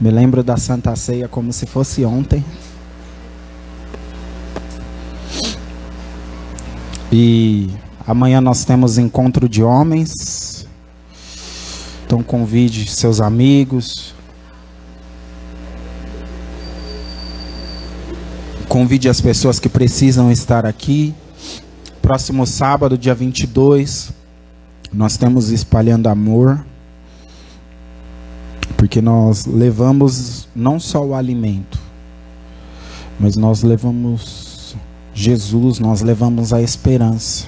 Me lembro da Santa Ceia como se fosse ontem. E amanhã nós temos encontro de homens. Então convide seus amigos. Convide as pessoas que precisam estar aqui. Próximo sábado, dia 22, nós temos espalhando amor. Porque nós levamos não só o alimento, mas nós levamos Jesus, nós levamos a esperança.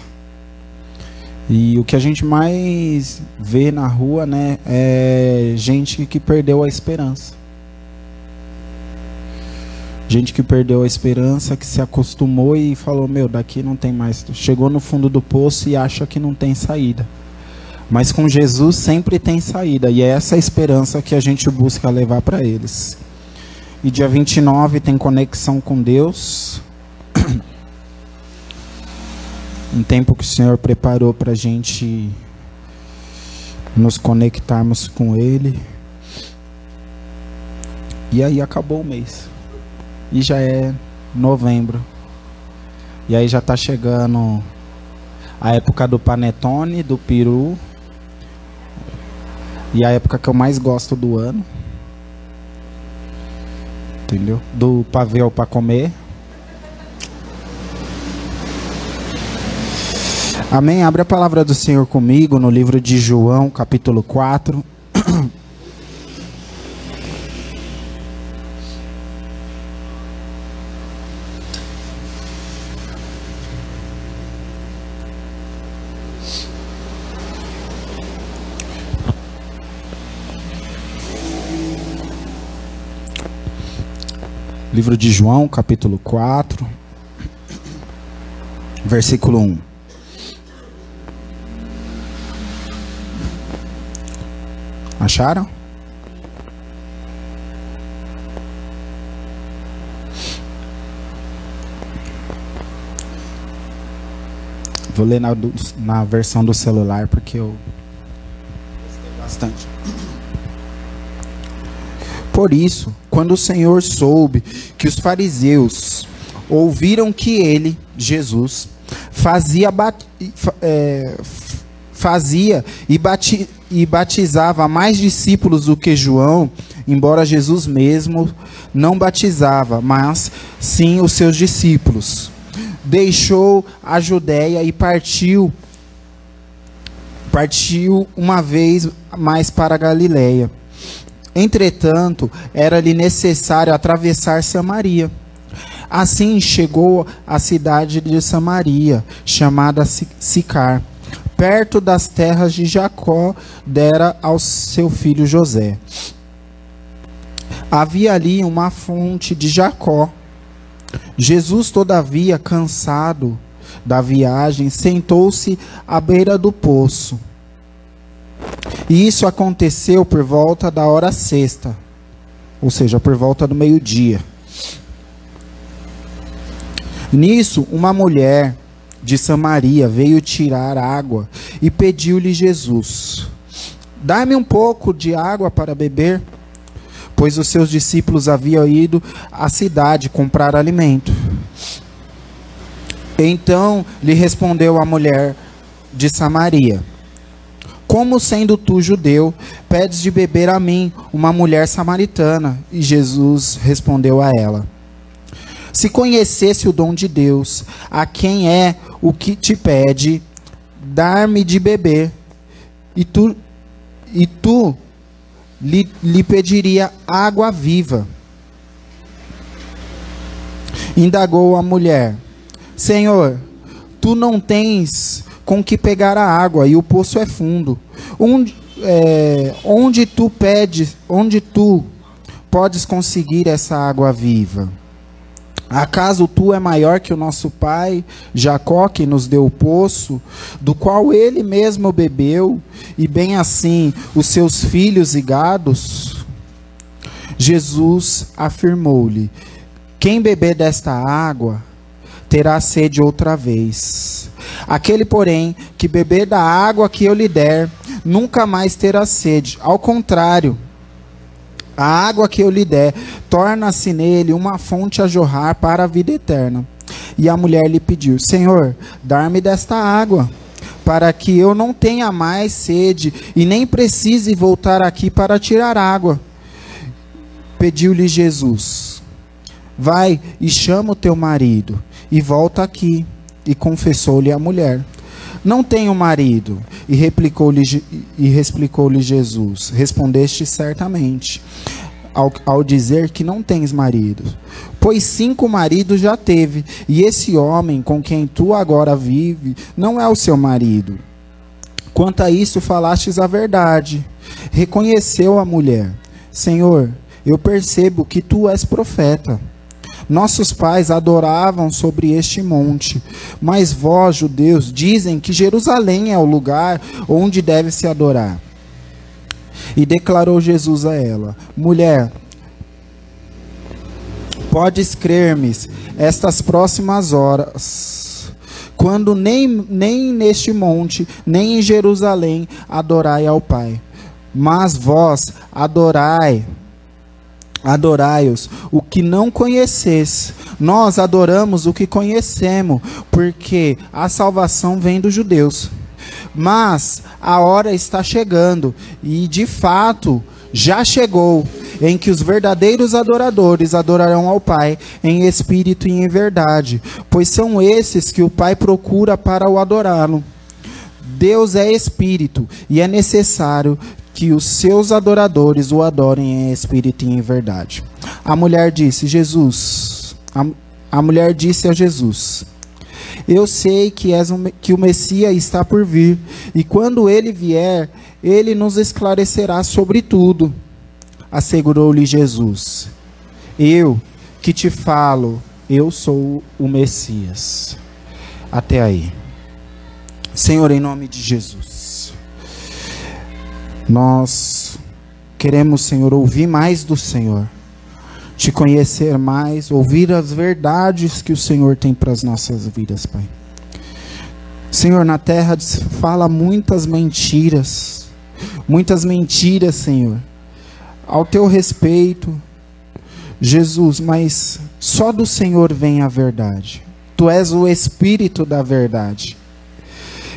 E o que a gente mais vê na rua, né, é gente que perdeu a esperança. Gente que perdeu a esperança, que se acostumou e falou: Meu, daqui não tem mais. Chegou no fundo do poço e acha que não tem saída. Mas com Jesus sempre tem saída, e é essa esperança que a gente busca levar para eles. E dia 29 tem conexão com Deus. Um tempo que o Senhor preparou para a gente nos conectarmos com Ele. E aí acabou o mês. E já é novembro. E aí já está chegando a época do panetone, do peru. E a época que eu mais gosto do ano. Entendeu? Do pavel para comer. Amém. Abre a palavra do Senhor comigo no livro de João, capítulo 4. Livro de João, capítulo 4, versículo 1. Acharam? Vou ler na, na versão do celular porque eu gostei bastante. Por isso, quando o Senhor soube que os fariseus ouviram que ele, Jesus, fazia, é, fazia e, bati, e batizava mais discípulos do que João, embora Jesus mesmo não batizava, mas sim os seus discípulos. Deixou a Judéia e partiu partiu uma vez mais para a Galiléia Entretanto, era-lhe necessário atravessar Samaria. Assim chegou à cidade de Samaria, chamada Sicar, perto das terras de Jacó, dera ao seu filho José. Havia ali uma fonte de Jacó. Jesus, todavia, cansado da viagem, sentou-se à beira do poço. E isso aconteceu por volta da hora sexta, ou seja, por volta do meio-dia. Nisso, uma mulher de Samaria veio tirar água e pediu-lhe Jesus: Dá-me um pouco de água para beber, pois os seus discípulos haviam ido à cidade comprar alimento. Então lhe respondeu a mulher de Samaria: como sendo tu judeu, pedes de beber a mim, uma mulher samaritana? E Jesus respondeu a ela: Se conhecesse o dom de Deus, a quem é o que te pede, dar-me de beber, e tu, e tu lhe, lhe pediria água viva. Indagou a mulher: Senhor, tu não tens com que pegar a água, e o poço é fundo. Onde, é, onde tu pedes, onde tu podes conseguir essa água viva? Acaso tu é maior que o nosso pai Jacó, que nos deu o poço, do qual ele mesmo bebeu, e bem assim os seus filhos e gados? Jesus afirmou-lhe: Quem beber desta água terá sede outra vez. Aquele, porém, que beber da água que eu lhe der, nunca mais terá sede. Ao contrário, A água que eu lhe der, torna-se nele uma fonte a jorrar para a vida eterna. E a mulher lhe pediu: Senhor, dar-me desta água, para que eu não tenha mais sede e nem precise voltar aqui para tirar água. Pediu-lhe Jesus: Vai e chama o teu marido e volta aqui. E confessou-lhe a mulher: Não tenho marido. E replicou-lhe e replicou-lhe Jesus: Respondeste certamente ao, ao dizer que não tens marido. Pois cinco maridos já teve, e esse homem com quem tu agora vive não é o seu marido. Quanto a isso, falastes a verdade. Reconheceu a mulher: Senhor, eu percebo que tu és profeta. Nossos pais adoravam sobre este monte, mas vós, judeus, dizem que Jerusalém é o lugar onde deve se adorar. E declarou Jesus a ela: Mulher, podes crer-me, estas próximas horas, quando nem, nem neste monte, nem em Jerusalém adorai ao Pai, mas vós adorai adorai-os o que não conheces. Nós adoramos o que conhecemos, porque a salvação vem dos judeus. Mas a hora está chegando, e de fato já chegou, em que os verdadeiros adoradores adorarão ao Pai em espírito e em verdade, pois são esses que o Pai procura para o adorá-lo. Deus é espírito, e é necessário que os seus adoradores o adorem em espírito e em verdade. A mulher disse: Jesus, a, a mulher disse a Jesus: Eu sei que, és um, que o Messias está por vir, e quando ele vier, ele nos esclarecerá sobre tudo. Assegurou-lhe Jesus: Eu que te falo, eu sou o Messias. Até aí. Senhor, em nome de Jesus. Nós queremos, Senhor, ouvir mais do Senhor, te conhecer mais, ouvir as verdades que o Senhor tem para as nossas vidas, Pai. Senhor, na terra fala muitas mentiras, muitas mentiras, Senhor, ao teu respeito, Jesus, mas só do Senhor vem a verdade. Tu és o Espírito da verdade.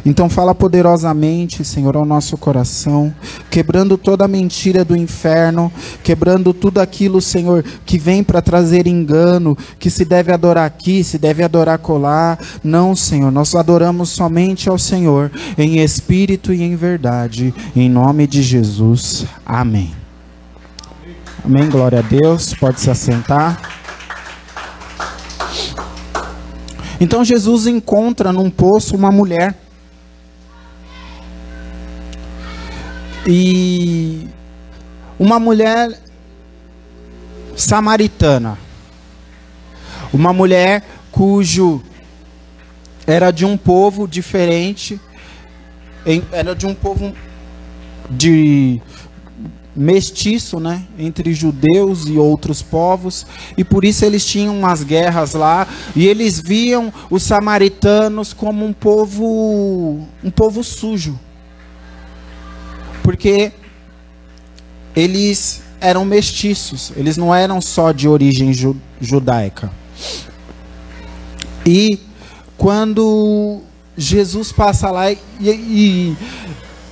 Então fala poderosamente, Senhor, ao nosso coração, quebrando toda a mentira do inferno, quebrando tudo aquilo, Senhor, que vem para trazer engano, que se deve adorar aqui, se deve adorar colar. Não, Senhor, nós adoramos somente ao Senhor, em espírito e em verdade, em nome de Jesus. Amém. Amém, glória a Deus. Pode se assentar. Então Jesus encontra num poço uma mulher E uma mulher samaritana, uma mulher cujo era de um povo diferente, era de um povo de mestiço, né, entre judeus e outros povos, e por isso eles tinham umas guerras lá, e eles viam os samaritanos como um povo um povo sujo porque eles eram mestiços, eles não eram só de origem ju judaica. E quando Jesus passa lá e, e,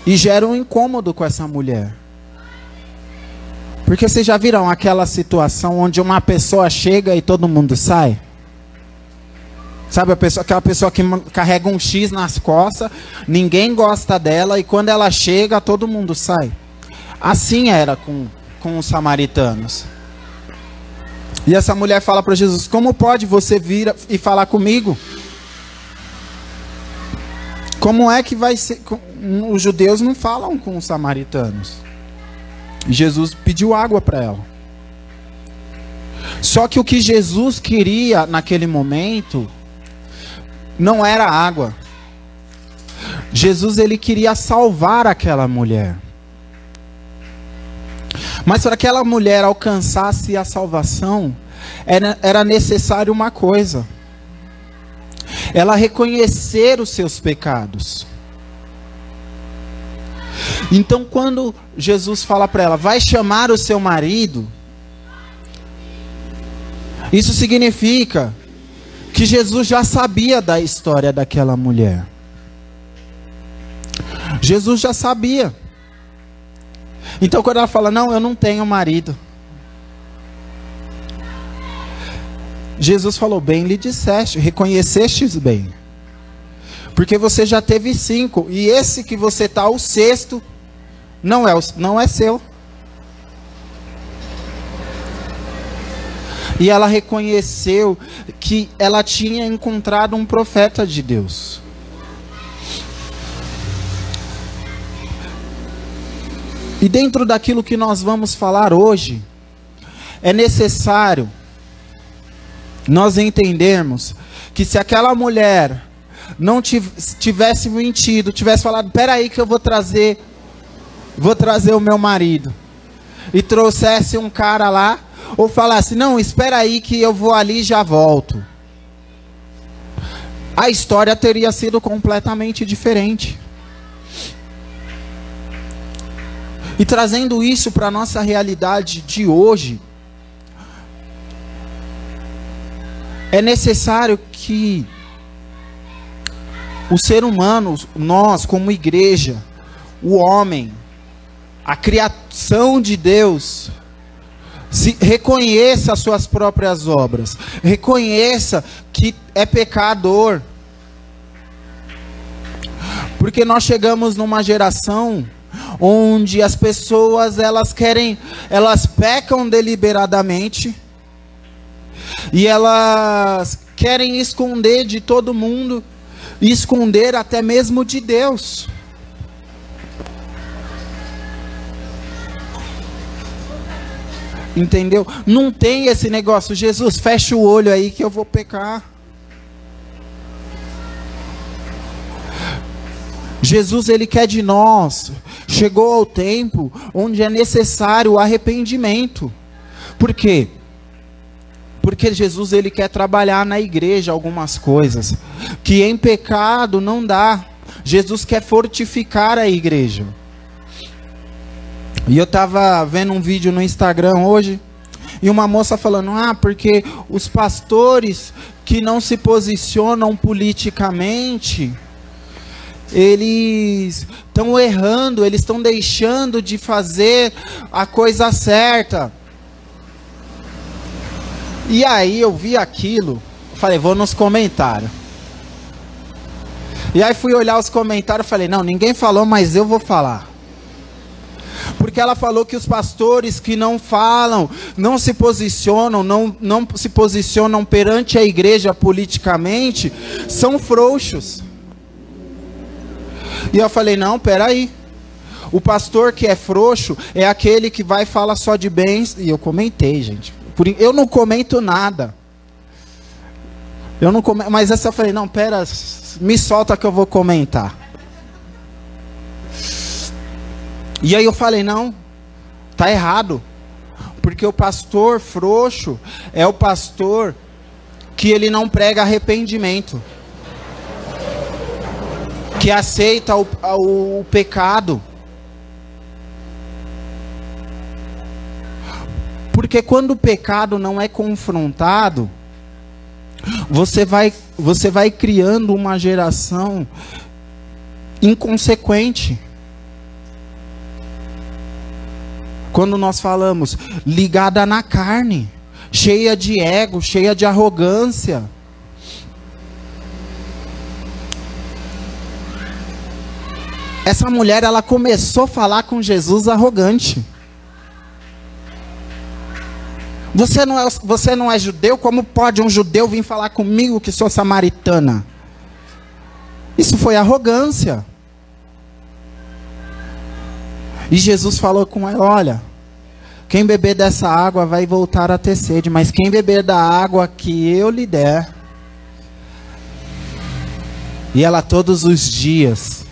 e gera um incômodo com essa mulher. Porque vocês já viram aquela situação onde uma pessoa chega e todo mundo sai? Sabe, pessoa, aquela pessoa que carrega um X nas costas, ninguém gosta dela e quando ela chega, todo mundo sai. Assim era com, com os samaritanos. E essa mulher fala para Jesus: Como pode você vir e falar comigo? Como é que vai ser? Os judeus não falam com os samaritanos. Jesus pediu água para ela. Só que o que Jesus queria naquele momento não era água. Jesus ele queria salvar aquela mulher. Mas para que aquela mulher alcançasse a salvação, era, era necessário uma coisa: ela reconhecer os seus pecados. Então, quando Jesus fala para ela, vai chamar o seu marido, isso significa que Jesus já sabia da história daquela mulher. Jesus já sabia. Então, quando ela fala, não, eu não tenho marido. Jesus falou, bem lhe disseste, reconhecestes bem. Porque você já teve cinco, e esse que você está, o sexto, não é, não é seu. E ela reconheceu que ela tinha encontrado um profeta de Deus. E dentro daquilo que nós vamos falar hoje, é necessário nós entendermos que se aquela mulher não tivesse mentido, tivesse falado, peraí que eu vou trazer, vou trazer o meu marido, e trouxesse um cara lá, ou falasse, não, espera aí que eu vou ali e já volto. A história teria sido completamente diferente. E trazendo isso para a nossa realidade de hoje, é necessário que o ser humano, nós como igreja, o homem, a criação de Deus, se reconheça as suas próprias obras, reconheça que é pecador. Porque nós chegamos numa geração onde as pessoas elas querem, elas pecam deliberadamente e elas querem esconder de todo mundo, esconder até mesmo de Deus. Entendeu? Não tem esse negócio, Jesus, fecha o olho aí que eu vou pecar. Jesus ele quer de nós. Chegou ao tempo onde é necessário o arrependimento. Por quê? Porque Jesus ele quer trabalhar na igreja algumas coisas que em pecado não dá. Jesus quer fortificar a igreja. E eu estava vendo um vídeo no Instagram hoje e uma moça falando: "Ah, porque os pastores que não se posicionam politicamente, eles estão errando, eles estão deixando de fazer a coisa certa. E aí eu vi aquilo, falei, vou nos comentários. E aí fui olhar os comentários, falei, não, ninguém falou, mas eu vou falar. Porque ela falou que os pastores que não falam, não se posicionam, não, não se posicionam perante a igreja politicamente, são frouxos. E eu falei: não, peraí. O pastor que é frouxo é aquele que vai falar só de bens. E eu comentei, gente. Eu não comento nada. Eu não comento, mas essa eu falei: não, pera, me solta que eu vou comentar. E aí eu falei: não, tá errado. Porque o pastor frouxo é o pastor que ele não prega arrependimento que aceita o, o, o pecado. Porque quando o pecado não é confrontado, você vai, você vai criando uma geração inconsequente. Quando nós falamos ligada na carne, cheia de ego, cheia de arrogância. Essa mulher, ela começou a falar com Jesus arrogante. Você não, é, você não é judeu? Como pode um judeu vir falar comigo que sou samaritana? Isso foi arrogância. E Jesus falou com ela: Olha, quem beber dessa água vai voltar a ter sede, mas quem beber da água que eu lhe der, e ela todos os dias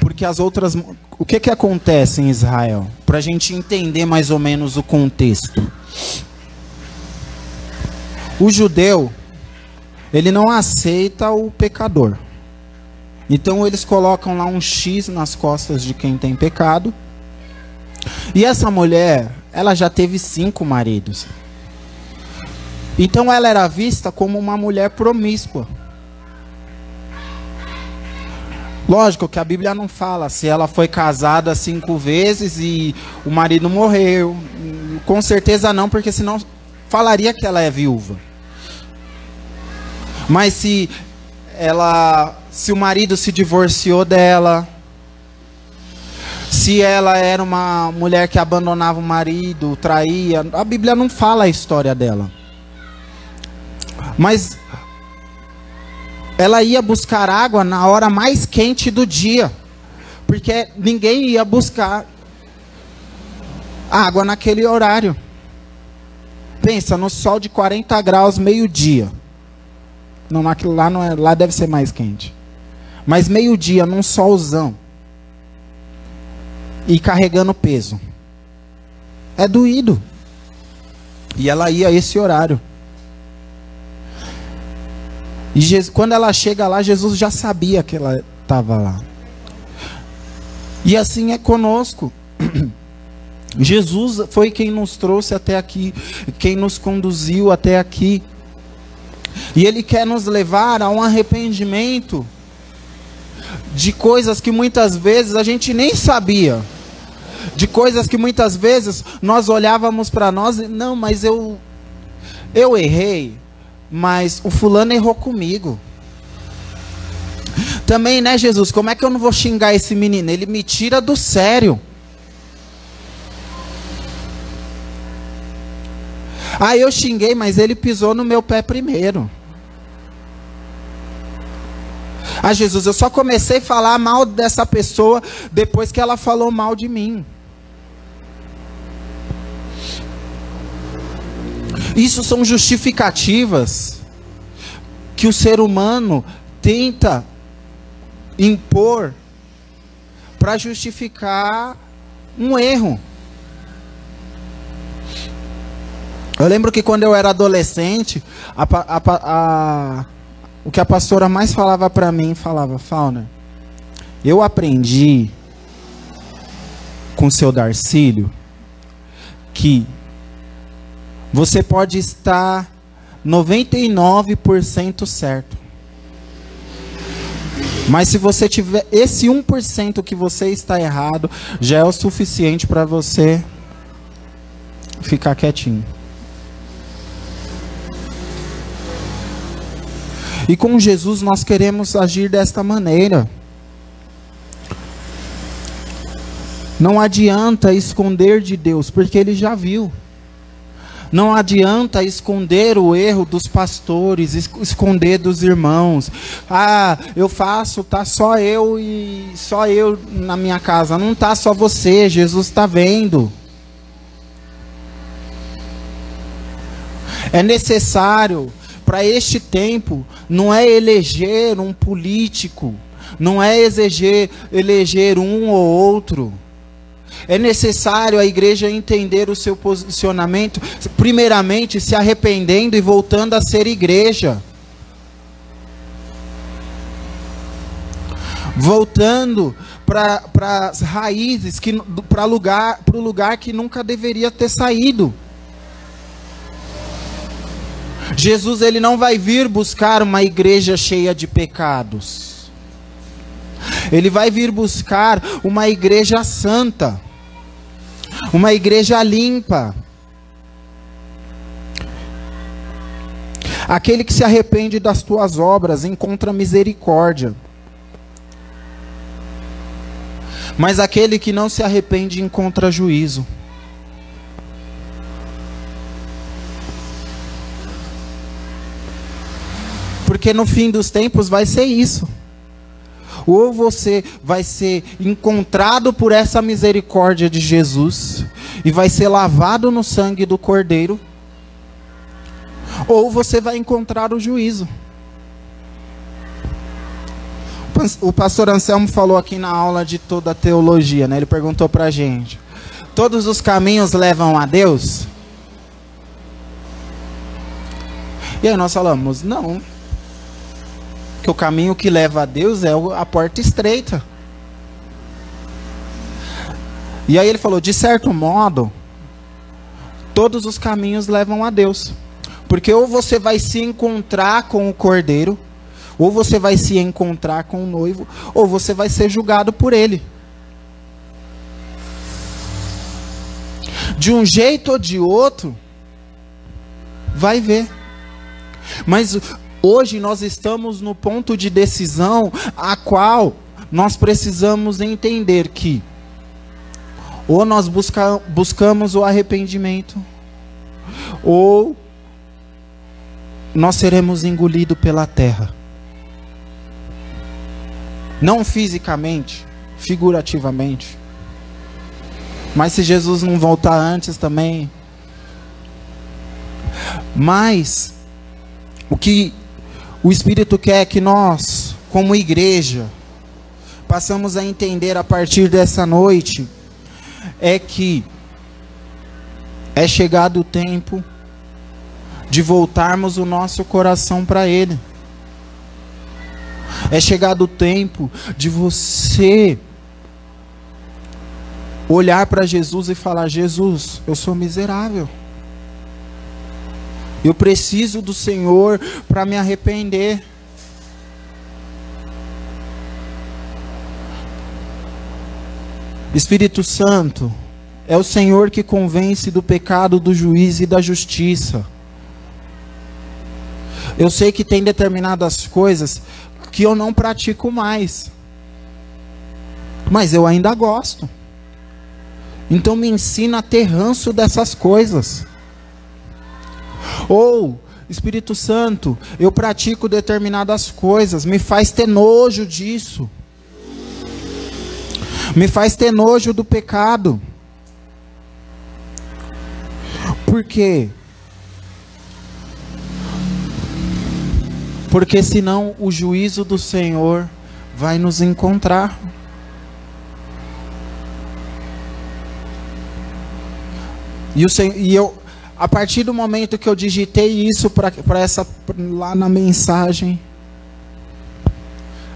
porque as outras. O que, que acontece em Israel? Para a gente entender mais ou menos o contexto. O judeu, ele não aceita o pecador. Então eles colocam lá um X nas costas de quem tem pecado. E essa mulher, ela já teve cinco maridos. Então ela era vista como uma mulher promíscua. Lógico que a Bíblia não fala se ela foi casada cinco vezes e o marido morreu. Com certeza não, porque senão falaria que ela é viúva. Mas se ela, se o marido se divorciou dela, se ela era uma mulher que abandonava o marido, traía, a Bíblia não fala a história dela. Mas ela ia buscar água na hora mais quente do dia, porque ninguém ia buscar água naquele horário. Pensa no sol de 40 graus, meio-dia. Não, lá, não é, lá deve ser mais quente. Mas meio-dia, num solzão. E carregando peso. É doído. E ela ia a esse horário. E Jesus, quando ela chega lá, Jesus já sabia que ela estava lá. E assim é conosco. Jesus foi quem nos trouxe até aqui, quem nos conduziu até aqui. E Ele quer nos levar a um arrependimento de coisas que muitas vezes a gente nem sabia. De coisas que muitas vezes nós olhávamos para nós e não, mas eu eu errei mas o fulano errou comigo. Também, né, Jesus? Como é que eu não vou xingar esse menino? Ele me tira do sério. Ah, eu xinguei, mas ele pisou no meu pé primeiro. Ah, Jesus, eu só comecei a falar mal dessa pessoa depois que ela falou mal de mim. Isso são justificativas que o ser humano tenta impor para justificar um erro. Eu lembro que quando eu era adolescente, a, a, a, o que a pastora mais falava para mim, falava, Fauna, eu aprendi com seu Darcílio que você pode estar 99% certo. Mas se você tiver esse 1% que você está errado, já é o suficiente para você ficar quietinho. E com Jesus nós queremos agir desta maneira. Não adianta esconder de Deus, porque ele já viu. Não adianta esconder o erro dos pastores, esconder dos irmãos. Ah, eu faço, tá só eu e só eu na minha casa. Não tá só você, Jesus está vendo. É necessário para este tempo não é eleger um político, não é eleger, eleger um ou outro é necessário a igreja entender o seu posicionamento, primeiramente se arrependendo e voltando a ser igreja. Voltando para as raízes, para o lugar que nunca deveria ter saído. Jesus ele não vai vir buscar uma igreja cheia de pecados. Ele vai vir buscar uma igreja santa uma igreja limpa. Aquele que se arrepende das tuas obras encontra misericórdia. Mas aquele que não se arrepende encontra juízo. Porque no fim dos tempos vai ser isso. Ou você vai ser encontrado por essa misericórdia de Jesus e vai ser lavado no sangue do Cordeiro, ou você vai encontrar o juízo. O pastor Anselmo falou aqui na aula de toda a teologia, né? Ele perguntou para a gente: todos os caminhos levam a Deus? E aí nós falamos: não, Que o caminho que leva a Deus é a porta estreita. E aí ele falou: de certo modo, todos os caminhos levam a Deus. Porque ou você vai se encontrar com o cordeiro, ou você vai se encontrar com o noivo, ou você vai ser julgado por ele. De um jeito ou de outro, vai ver. Mas hoje nós estamos no ponto de decisão a qual nós precisamos entender que ou nós busca, buscamos o arrependimento, ou nós seremos engolidos pela terra. Não fisicamente, figurativamente. Mas se Jesus não voltar antes também. Mas o que o Espírito quer que nós, como igreja, passamos a entender a partir dessa noite é que é chegado o tempo de voltarmos o nosso coração para Ele. É chegado o tempo de você olhar para Jesus e falar: Jesus, eu sou miserável. Eu preciso do Senhor para me arrepender. Espírito Santo, é o Senhor que convence do pecado, do juízo e da justiça. Eu sei que tem determinadas coisas que eu não pratico mais, mas eu ainda gosto. Então me ensina a ter ranço dessas coisas. Ou, Espírito Santo, eu pratico determinadas coisas, me faz ter nojo disso me faz ter nojo do pecado. Por quê? Porque senão o juízo do Senhor vai nos encontrar. E, o, e eu, a partir do momento que eu digitei isso para essa lá na mensagem,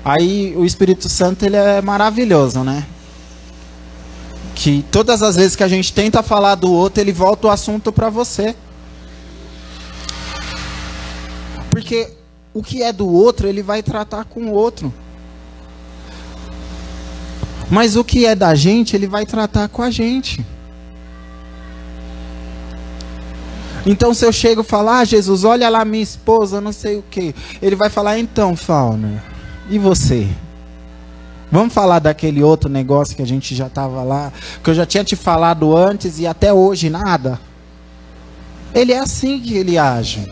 aí o Espírito Santo ele é maravilhoso, né? que todas as vezes que a gente tenta falar do outro, ele volta o assunto para você. Porque o que é do outro, ele vai tratar com o outro. Mas o que é da gente, ele vai tratar com a gente. Então, se eu chego e falar, ah, Jesus, olha lá minha esposa, não sei o que, ele vai falar, então, Fauner, e você? Vamos falar daquele outro negócio que a gente já estava lá, que eu já tinha te falado antes e até hoje nada. Ele é assim que ele age.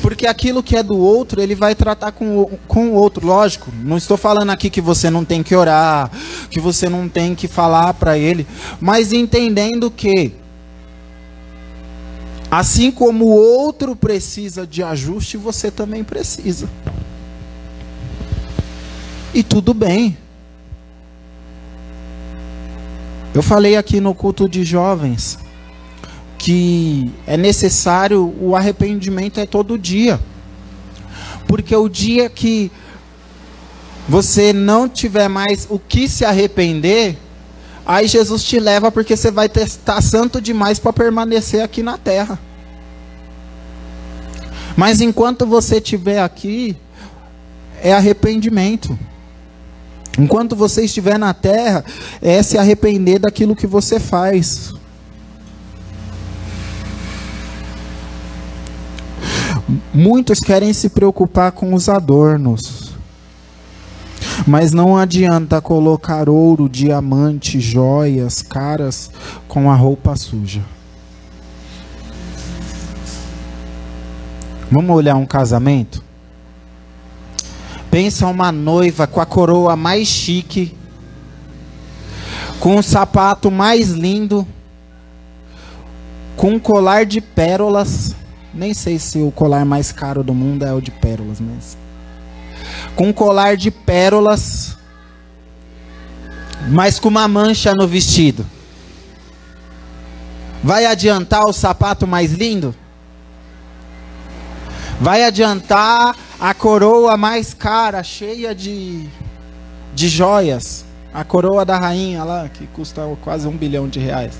Porque aquilo que é do outro, ele vai tratar com, com o outro. Lógico, não estou falando aqui que você não tem que orar, que você não tem que falar para ele, mas entendendo que, assim como o outro precisa de ajuste, você também precisa e tudo bem. Eu falei aqui no culto de jovens que é necessário o arrependimento é todo dia. Porque o dia que você não tiver mais o que se arrepender, aí Jesus te leva porque você vai estar santo demais para permanecer aqui na terra. Mas enquanto você estiver aqui, é arrependimento. Enquanto você estiver na terra, é se arrepender daquilo que você faz. Muitos querem se preocupar com os adornos. Mas não adianta colocar ouro, diamante, joias, caras com a roupa suja. Vamos olhar um casamento? Pensa uma noiva com a coroa mais chique, com o sapato mais lindo, com um colar de pérolas. Nem sei se o colar mais caro do mundo é o de pérolas, mas. Com um colar de pérolas, mas com uma mancha no vestido. Vai adiantar o sapato mais lindo? Vai adiantar a coroa mais cara, cheia de, de joias. A coroa da rainha lá, que custa quase um bilhão de reais.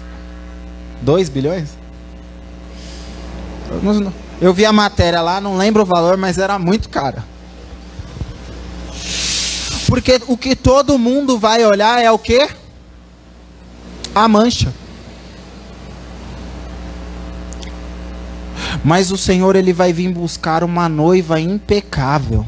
Dois bilhões? Eu vi a matéria lá, não lembro o valor, mas era muito cara. Porque o que todo mundo vai olhar é o que? A mancha. Mas o Senhor ele vai vir buscar uma noiva impecável.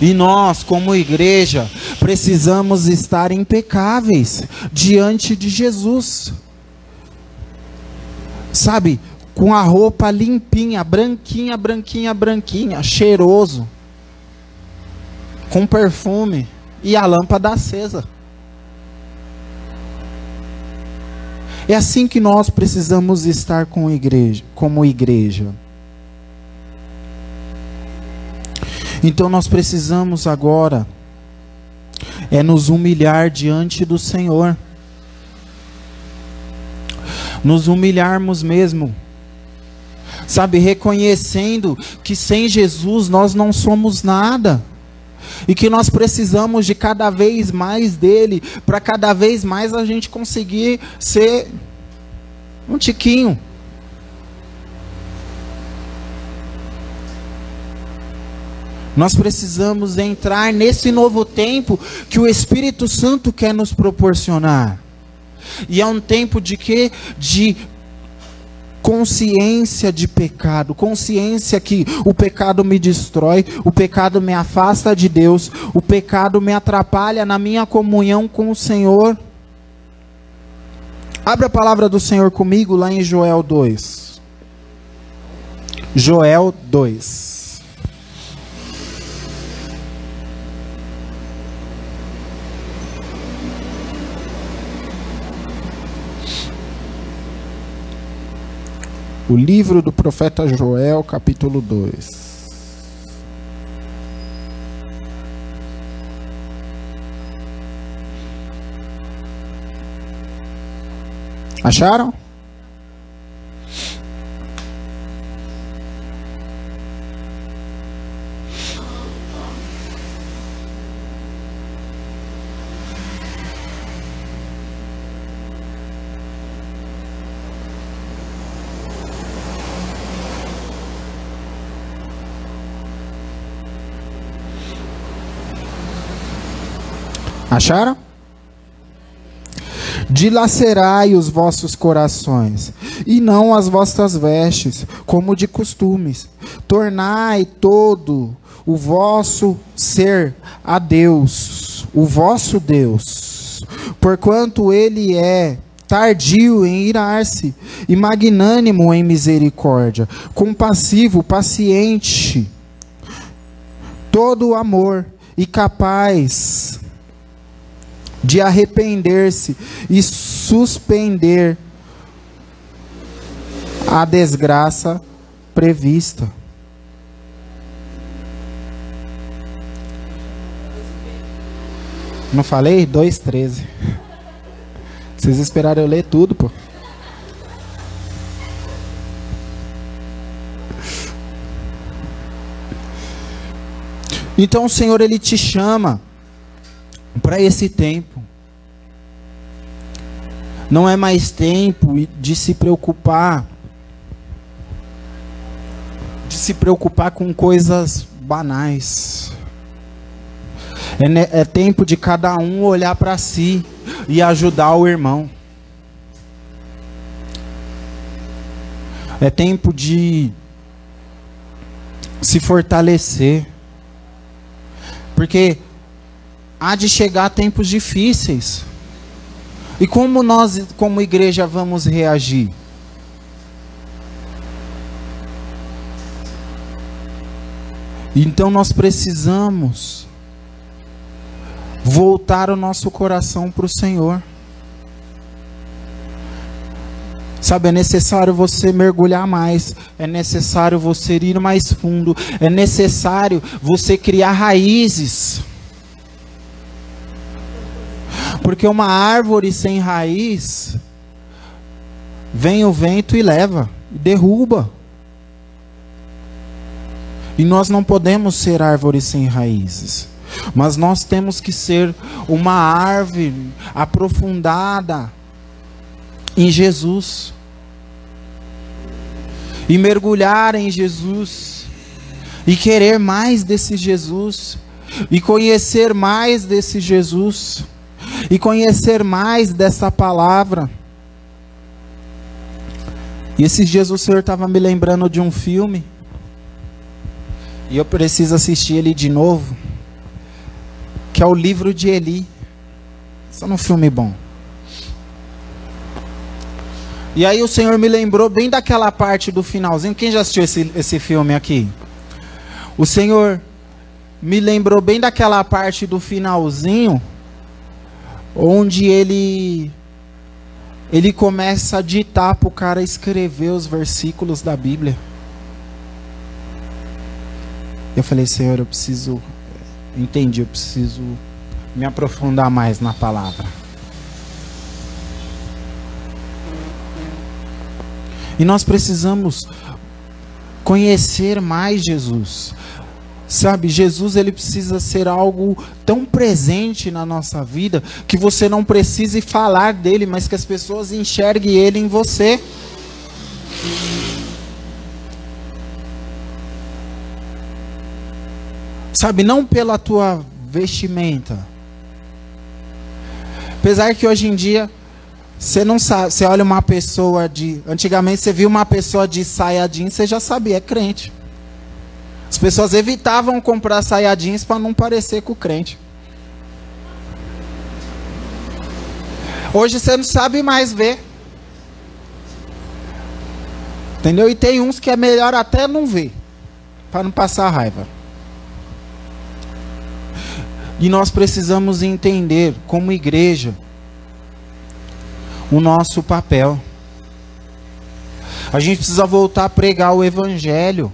E nós, como igreja, precisamos estar impecáveis diante de Jesus. Sabe, com a roupa limpinha, branquinha, branquinha, branquinha, cheiroso, com perfume e a lâmpada acesa. É assim que nós precisamos estar com igreja, como igreja. Então nós precisamos agora é nos humilhar diante do Senhor. Nos humilharmos mesmo. Sabe, reconhecendo que sem Jesus nós não somos nada e que nós precisamos de cada vez mais dele, para cada vez mais a gente conseguir ser um tiquinho. Nós precisamos entrar nesse novo tempo que o Espírito Santo quer nos proporcionar. E é um tempo de quê? De consciência de pecado, consciência que o pecado me destrói, o pecado me afasta de Deus, o pecado me atrapalha na minha comunhão com o Senhor. Abra a palavra do Senhor comigo lá em Joel 2. Joel 2. O livro do profeta Joel, capítulo 2. Acharam? Acharam? Dilacerai os vossos corações, e não as vossas vestes, como de costumes. Tornai todo o vosso ser a Deus, o vosso Deus, porquanto Ele é tardio em irar-se e magnânimo em misericórdia, compassivo, paciente, todo amor e capaz de arrepender-se e suspender a desgraça prevista. Não falei? 2,13. Vocês esperaram eu ler tudo, pô. Então o Senhor ele te chama para esse tempo. Não é mais tempo de se preocupar de se preocupar com coisas banais. É, é tempo de cada um olhar para si e ajudar o irmão. É tempo de se fortalecer. Porque há de chegar tempos difíceis. E como nós, como igreja, vamos reagir? Então nós precisamos voltar o nosso coração para o Senhor. Sabe, é necessário você mergulhar mais, é necessário você ir mais fundo, é necessário você criar raízes. Porque uma árvore sem raiz, vem o vento e leva, derruba. E nós não podemos ser árvores sem raízes. Mas nós temos que ser uma árvore aprofundada em Jesus. E mergulhar em Jesus. E querer mais desse Jesus. E conhecer mais desse Jesus. E conhecer mais dessa palavra. E esses dias o Senhor estava me lembrando de um filme. E eu preciso assistir ele de novo. Que é o livro de Eli. Só um filme bom. E aí o Senhor me lembrou bem daquela parte do finalzinho. Quem já assistiu esse, esse filme aqui? O Senhor me lembrou bem daquela parte do finalzinho. Onde ele ele começa a ditar para o cara escrever os versículos da Bíblia. Eu falei, Senhor, eu preciso. Entendi, eu preciso me aprofundar mais na palavra. E nós precisamos conhecer mais Jesus. Sabe, Jesus ele precisa ser algo tão presente na nossa vida que você não precise falar dele, mas que as pessoas enxerguem ele em você. Sabe, não pela tua vestimenta. Apesar que hoje em dia você não sabe, você olha uma pessoa de, antigamente você viu uma pessoa de saia jeans, você já sabia, é crente. As pessoas evitavam comprar saia jeans para não parecer com o crente. Hoje você não sabe mais ver. Entendeu? E tem uns que é melhor até não ver, para não passar raiva. E nós precisamos entender, como igreja, o nosso papel. A gente precisa voltar a pregar o Evangelho.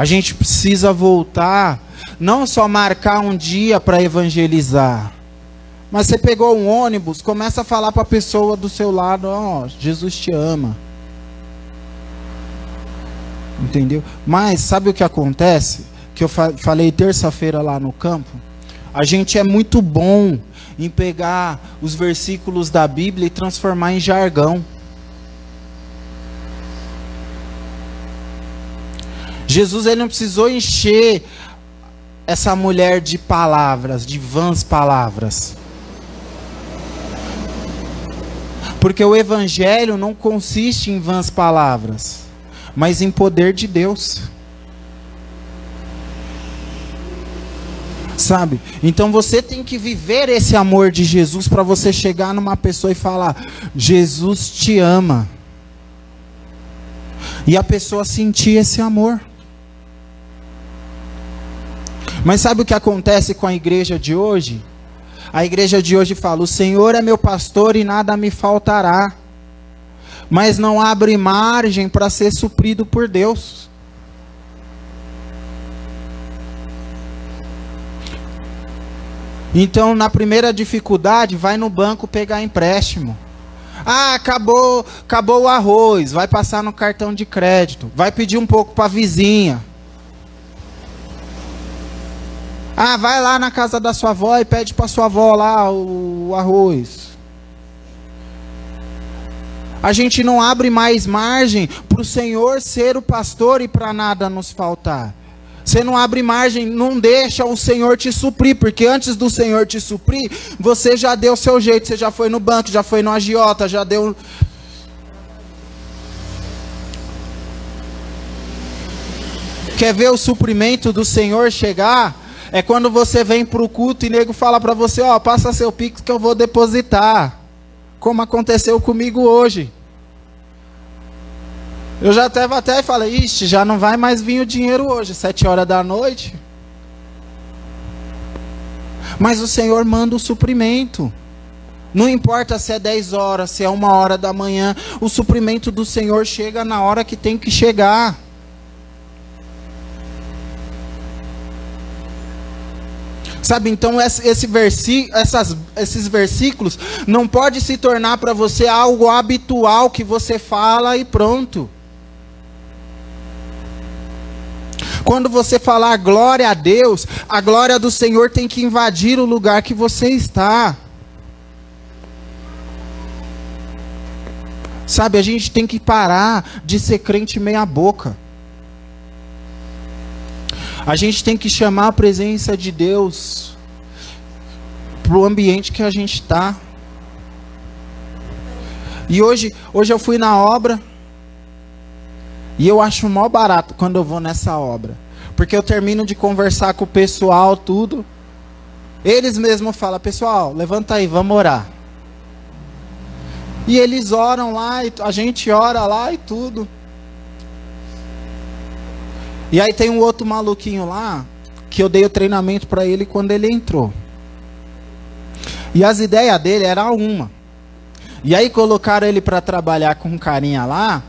A gente precisa voltar, não só marcar um dia para evangelizar, mas você pegou um ônibus, começa a falar para a pessoa do seu lado, ó, oh, Jesus te ama. Entendeu? Mas sabe o que acontece? Que eu fa falei terça-feira lá no campo. A gente é muito bom em pegar os versículos da Bíblia e transformar em jargão. Jesus ele não precisou encher essa mulher de palavras, de vãs palavras. Porque o evangelho não consiste em vãs palavras, mas em poder de Deus. Sabe? Então você tem que viver esse amor de Jesus para você chegar numa pessoa e falar: Jesus te ama. E a pessoa sentir esse amor. Mas sabe o que acontece com a igreja de hoje? A igreja de hoje fala: O Senhor é meu pastor e nada me faltará. Mas não abre margem para ser suprido por Deus. Então, na primeira dificuldade, vai no banco pegar empréstimo. Ah, acabou, acabou o arroz, vai passar no cartão de crédito, vai pedir um pouco para a vizinha. Ah, vai lá na casa da sua avó e pede para sua avó lá o, arroz. A gente não abre mais margem para o Senhor ser o pastor e para nada nos faltar. Você não abre margem, não deixa o Senhor te suprir, porque antes do Senhor te suprir, você já deu o seu jeito, você já foi no banco, já foi no agiota, já deu. Quer ver o suprimento do Senhor chegar? É quando você vem para o culto e nego fala para você, ó, passa seu pix que eu vou depositar. Como aconteceu comigo hoje. Eu já até até e falei, ixi, já não vai mais vir o dinheiro hoje, sete horas da noite. Mas o Senhor manda o suprimento. Não importa se é 10 horas, se é uma hora da manhã, o suprimento do Senhor chega na hora que tem que chegar. Sabe, então esse versículo, essas, esses versículos não pode se tornar para você algo habitual que você fala e pronto. Quando você falar glória a Deus, a glória do Senhor tem que invadir o lugar que você está. Sabe, a gente tem que parar de ser crente meia boca. A gente tem que chamar a presença de Deus para o ambiente que a gente está. E hoje, hoje eu fui na obra e eu acho mó barato quando eu vou nessa obra. Porque eu termino de conversar com o pessoal, tudo. Eles mesmos falam, pessoal, levanta aí, vamos orar. E eles oram lá, e a gente ora lá e tudo. E aí tem um outro maluquinho lá, que eu dei o treinamento para ele quando ele entrou. E as ideias dele era uma. E aí colocaram ele para trabalhar com um carinha lá.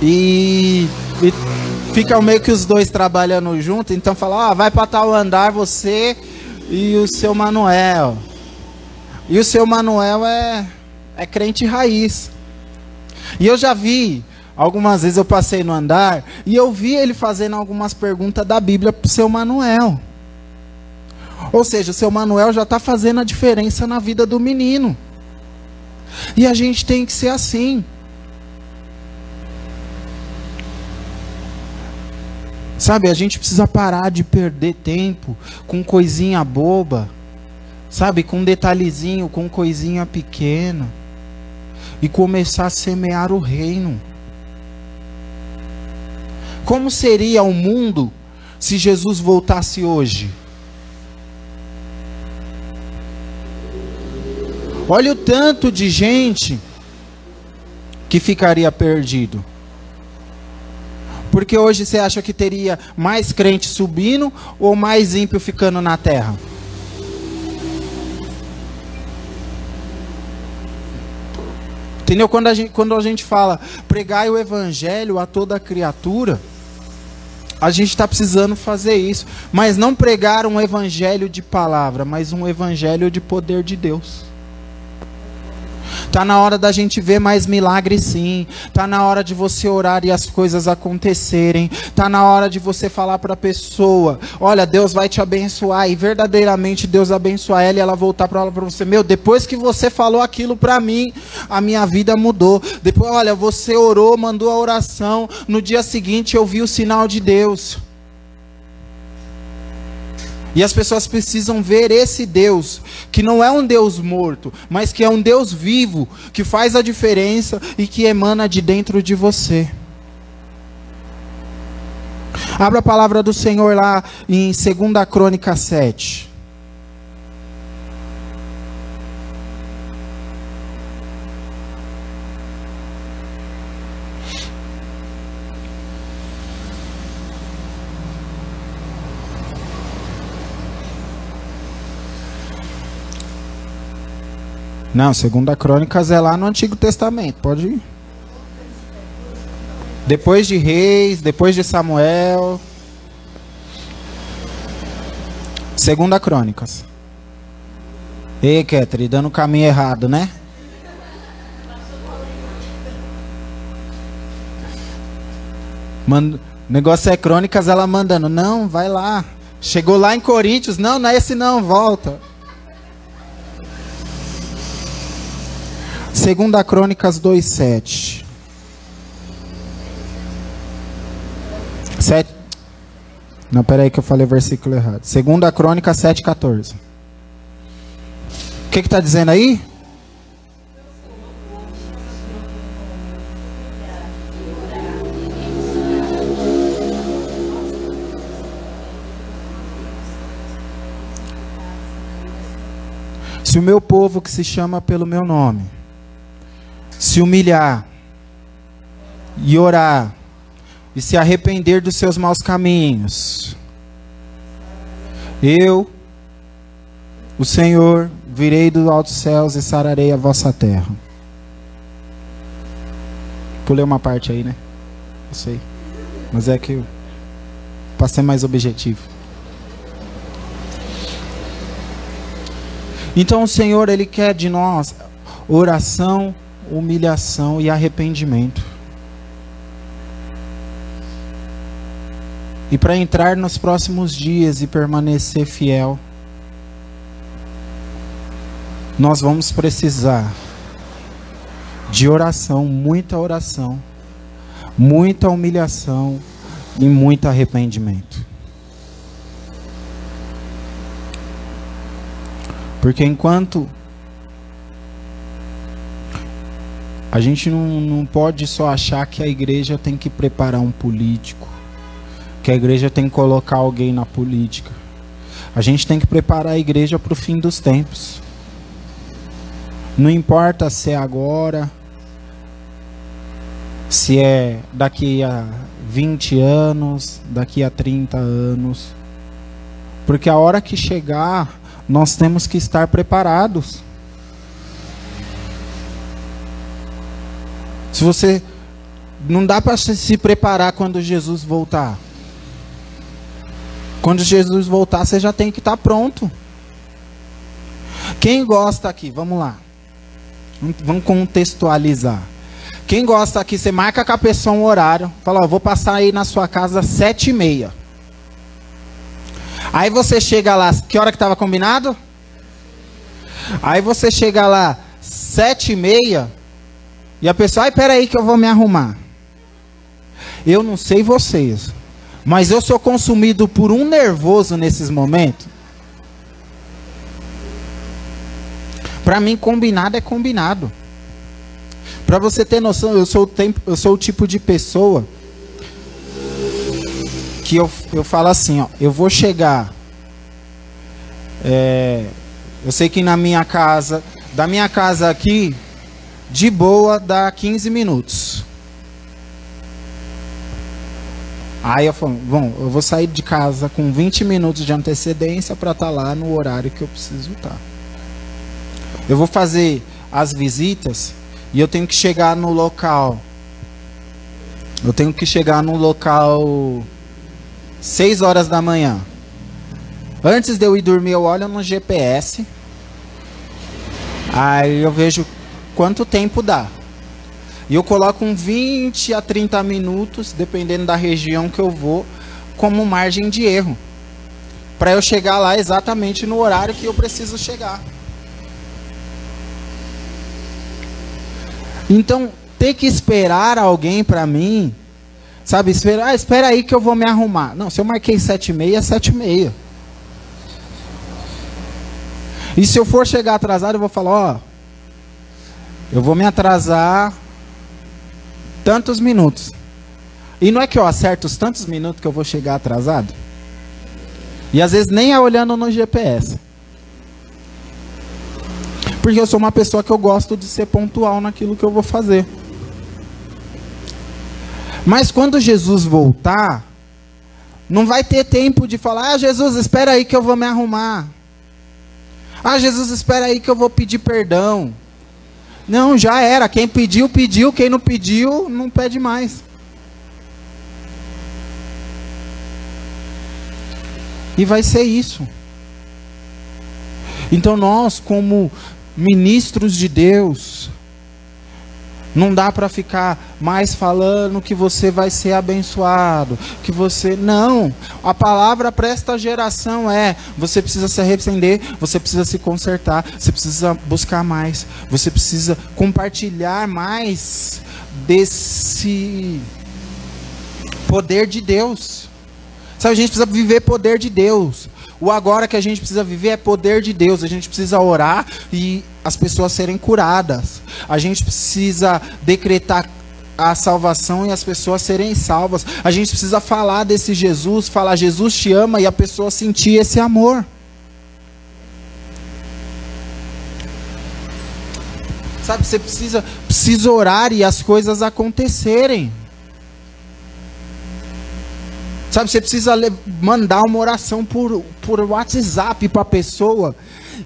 E, e ficam meio que os dois trabalhando junto, então fala, ah, vai para tal andar você e o seu Manuel. E o seu Manuel é, é crente raiz. E eu já vi, algumas vezes eu passei no andar, e eu vi ele fazendo algumas perguntas da Bíblia para o seu Manuel. Ou seja, o seu Manuel já está fazendo a diferença na vida do menino. E a gente tem que ser assim. Sabe, a gente precisa parar de perder tempo com coisinha boba sabe, com detalhezinho, com coisinha pequena, e começar a semear o reino. Como seria o mundo se Jesus voltasse hoje? Olha o tanto de gente que ficaria perdido. Porque hoje você acha que teria mais crente subindo ou mais ímpio ficando na terra? Entendeu? Quando a gente, quando a gente fala pregar o evangelho a toda criatura, a gente está precisando fazer isso. Mas não pregar um evangelho de palavra, mas um evangelho de poder de Deus. Tá na hora da gente ver mais milagres sim. Tá na hora de você orar e as coisas acontecerem. Tá na hora de você falar para a pessoa: "Olha, Deus vai te abençoar" e verdadeiramente Deus abençoar ela e ela voltar para você: "Meu, depois que você falou aquilo para mim, a minha vida mudou. Depois, olha, você orou, mandou a oração, no dia seguinte eu vi o sinal de Deus." E as pessoas precisam ver esse Deus, que não é um Deus morto, mas que é um Deus vivo, que faz a diferença e que emana de dentro de você. Abra a palavra do Senhor lá em 2 Crônica 7. Não, segunda Crônicas é lá no Antigo Testamento, pode ir. Depois de Reis, depois de Samuel. Segunda Crônicas. Ei, Ketri, dando o caminho errado, né? Mand... Negócio é crônicas, ela mandando, não, vai lá. Chegou lá em Coríntios, não, não é esse não, volta. Segunda Crônicas 2:7. 7 Não, peraí que eu falei o versículo errado. Segunda Crônica 7:14. O que que tá dizendo aí? Se o meu povo que se chama pelo meu nome se humilhar e orar e se arrepender dos seus maus caminhos, eu, o Senhor, virei dos altos céus e sararei a vossa terra. Pulei uma parte aí, né? Eu sei. Mas é que eu passei mais objetivo. Então o Senhor, Ele quer de nós oração humilhação e arrependimento. E para entrar nos próximos dias e permanecer fiel, nós vamos precisar de oração, muita oração, muita humilhação e muito arrependimento. Porque enquanto a gente não, não pode só achar que a igreja tem que preparar um político, que a igreja tem que colocar alguém na política. A gente tem que preparar a igreja para o fim dos tempos. Não importa se é agora, se é daqui a 20 anos, daqui a 30 anos. Porque a hora que chegar, nós temos que estar preparados. Se você não dá para se preparar quando Jesus voltar. Quando Jesus voltar, você já tem que estar pronto. Quem gosta aqui? Vamos lá. Vamos contextualizar. Quem gosta aqui, você marca com a pessoa um horário. Fala, ó, vou passar aí na sua casa às sete e meia. Aí você chega lá, que hora que estava combinado? Aí você chega lá, sete e meia, e a pessoa, ai, peraí que eu vou me arrumar. Eu não sei vocês, mas eu sou consumido por um nervoso nesses momentos. Para mim, combinado é combinado. Para você ter noção, eu sou, o tempo, eu sou o tipo de pessoa que eu, eu falo assim, ó, eu vou chegar. É, eu sei que na minha casa, da minha casa aqui, de boa, dá 15 minutos. Aí eu falo, bom, eu vou sair de casa com 20 minutos de antecedência para estar tá lá no horário que eu preciso estar. Tá. Eu vou fazer as visitas e eu tenho que chegar no local. Eu tenho que chegar no local 6 horas da manhã. Antes de eu ir dormir, eu olho no GPS. Aí eu vejo quanto tempo dá. E eu coloco um 20 a 30 minutos, dependendo da região que eu vou, como margem de erro. Para eu chegar lá exatamente no horário que eu preciso chegar. Então, ter que esperar alguém para mim, sabe? Espera, ah, espera aí que eu vou me arrumar. Não, se eu marquei sete e meia, é sete e meia. E se eu for chegar atrasado, eu vou falar, ó, eu vou me atrasar tantos minutos. E não é que eu acerto os tantos minutos que eu vou chegar atrasado? E às vezes nem é olhando no GPS. Porque eu sou uma pessoa que eu gosto de ser pontual naquilo que eu vou fazer. Mas quando Jesus voltar, não vai ter tempo de falar: "Ah, Jesus, espera aí que eu vou me arrumar". "Ah, Jesus, espera aí que eu vou pedir perdão". Não, já era. Quem pediu, pediu. Quem não pediu, não pede mais. E vai ser isso. Então nós, como ministros de Deus. Não dá para ficar mais falando que você vai ser abençoado, que você não. A palavra para esta geração é: você precisa se arrepender, você precisa se consertar, você precisa buscar mais, você precisa compartilhar mais desse poder de Deus. Sabe, a gente precisa viver poder de Deus. O agora que a gente precisa viver é poder de Deus. A gente precisa orar e as pessoas serem curadas. A gente precisa decretar a salvação e as pessoas serem salvas. A gente precisa falar desse Jesus, falar Jesus te ama e a pessoa sentir esse amor. Sabe, você precisa, precisa orar e as coisas acontecerem. Sabe, você precisa mandar uma oração por, por WhatsApp para a pessoa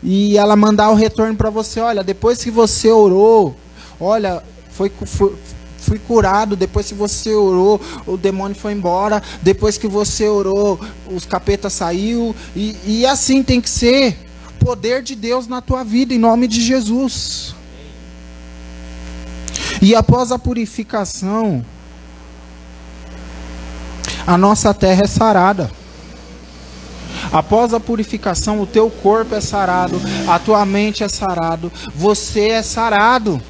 e ela mandar o retorno para você. Olha, depois que você orou, olha, foi, foi, fui curado. Depois que você orou, o demônio foi embora. Depois que você orou, os capetas saiu. E, e assim tem que ser. Poder de Deus na tua vida, em nome de Jesus. E após a purificação, a nossa terra é sarada. Após a purificação, o teu corpo é sarado, a tua mente é sarado, você é sarado.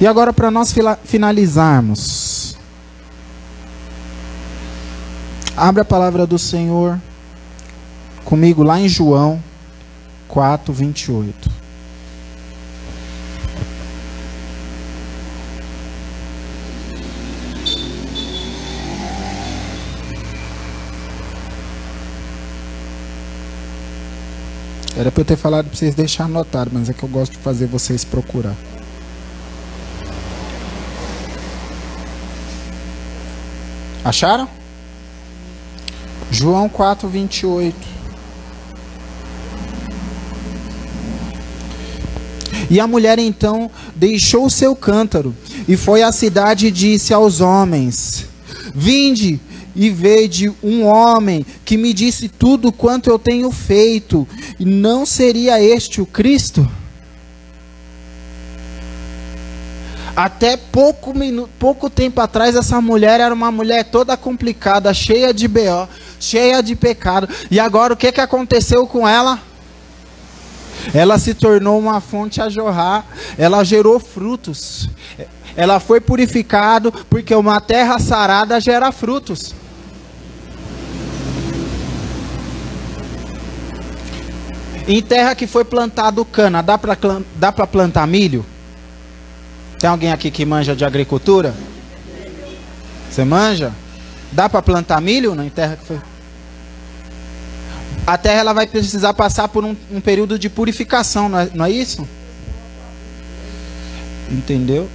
E agora para nós finalizarmos. Abre a palavra do Senhor comigo lá em João 4, 28. Era para eu ter falado para vocês deixar anotado, mas é que eu gosto de fazer vocês procurar. Acharam? João 4, 28. E a mulher então deixou o seu cântaro e foi à cidade e disse aos homens: Vinde e vede um homem que me disse tudo quanto eu tenho feito, e não seria este o Cristo? Até pouco, pouco tempo atrás, essa mulher era uma mulher toda complicada, cheia de BO, cheia de pecado. E agora o que, que aconteceu com ela? Ela se tornou uma fonte a jorrar, ela gerou frutos. Ela foi purificado porque uma terra sarada gera frutos. Em terra que foi plantado cana, dá para dá plantar milho? Tem alguém aqui que manja de agricultura? Você manja? Dá para plantar milho em terra que foi? A terra ela vai precisar passar por um, um período de purificação, não é, não é isso? Entendeu?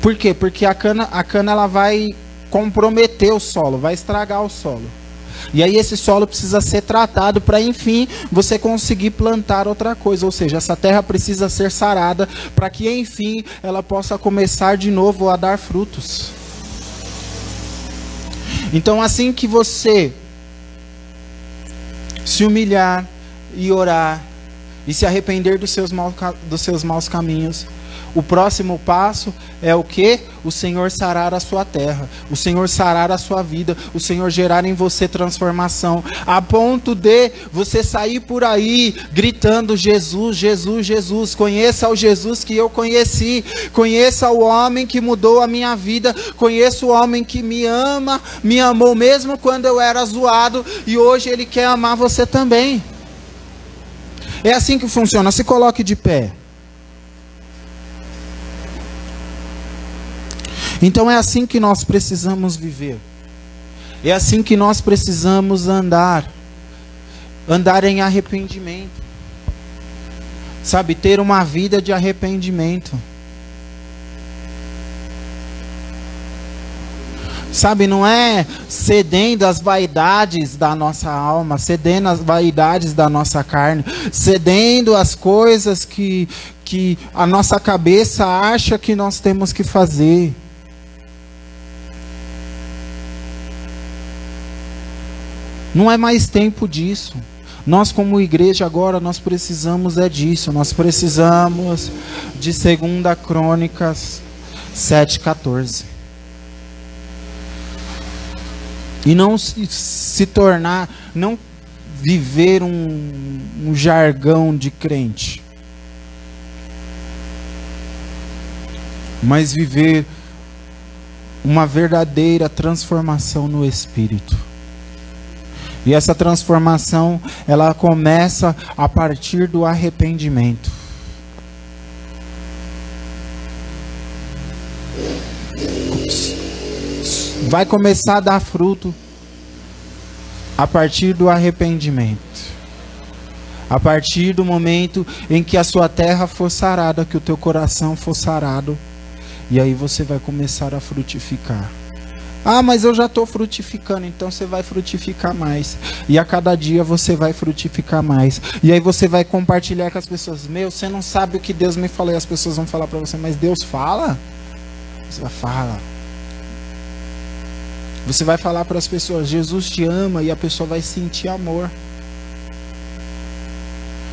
Por quê? Porque a cana, a cana ela vai comprometer o solo, vai estragar o solo. E aí esse solo precisa ser tratado para enfim você conseguir plantar outra coisa, ou seja, essa terra precisa ser sarada para que enfim ela possa começar de novo a dar frutos. Então assim que você se humilhar e orar e se arrepender dos seus, maus, dos seus maus caminhos, o próximo passo é o que? O Senhor sarar a sua terra, o Senhor sarar a sua vida, o Senhor gerar em você transformação, a ponto de você sair por aí gritando: Jesus, Jesus, Jesus. Conheça o Jesus que eu conheci, conheça o homem que mudou a minha vida, conheça o homem que me ama, me amou mesmo quando eu era zoado e hoje ele quer amar você também. É assim que funciona. Se coloque de pé. Então é assim que nós precisamos viver. É assim que nós precisamos andar. Andar em arrependimento. Sabe, ter uma vida de arrependimento. Sabe, não é cedendo às vaidades da nossa alma, cedendo às vaidades da nossa carne, cedendo às coisas que, que a nossa cabeça acha que nós temos que fazer. Não é mais tempo disso. Nós como igreja agora nós precisamos é disso. Nós precisamos de 2 Crônicas 7:14. E não se, se tornar, não viver um, um jargão de crente. Mas viver uma verdadeira transformação no espírito. E essa transformação, ela começa a partir do arrependimento. Vai começar a dar fruto a partir do arrependimento. A partir do momento em que a sua terra for sarada, que o teu coração for sarado, e aí você vai começar a frutificar. Ah, mas eu já estou frutificando, então você vai frutificar mais. E a cada dia você vai frutificar mais. E aí você vai compartilhar com as pessoas: Meu, você não sabe o que Deus me falou. E as pessoas vão falar para você: Mas Deus fala? Você vai falar. Você vai falar para as pessoas: Jesus te ama. E a pessoa vai sentir amor.